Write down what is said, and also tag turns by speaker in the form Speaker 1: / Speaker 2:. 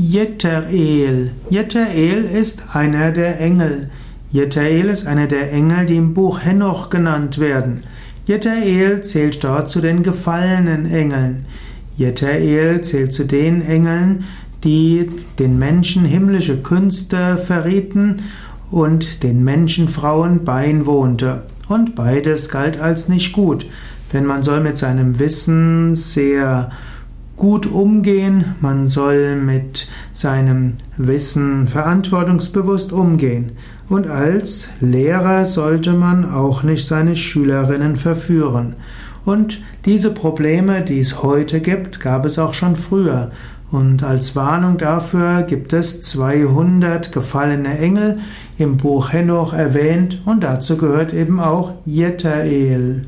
Speaker 1: Jeterel. Jeterel ist einer der Engel. Jeterel ist einer der Engel, die im Buch Henoch genannt werden. Jeterel zählt dort zu den gefallenen Engeln. Jeterel zählt zu den Engeln, die den Menschen himmlische Künste verrieten und den Menschenfrauen beiwohnte. Und beides galt als nicht gut, denn man soll mit seinem Wissen sehr gut umgehen, man soll mit seinem Wissen verantwortungsbewusst umgehen. Und als Lehrer sollte man auch nicht seine Schülerinnen verführen. Und diese Probleme, die es heute gibt, gab es auch schon früher. Und als Warnung dafür gibt es 200 gefallene Engel im Buch Henoch erwähnt und dazu gehört eben auch Jetael.